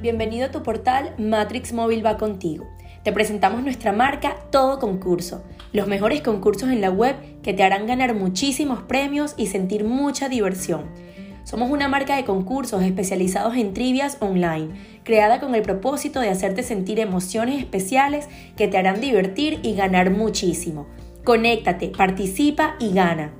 bienvenido a tu portal Matrix Móvil va contigo. Te presentamos nuestra marca Todo Concurso, los mejores concursos en la web que te harán ganar muchísimos premios y sentir mucha diversión. Somos una marca de concursos especializados en trivias online, creada con el propósito de hacerte sentir emociones especiales que te harán divertir y ganar muchísimo. Conéctate, participa y gana.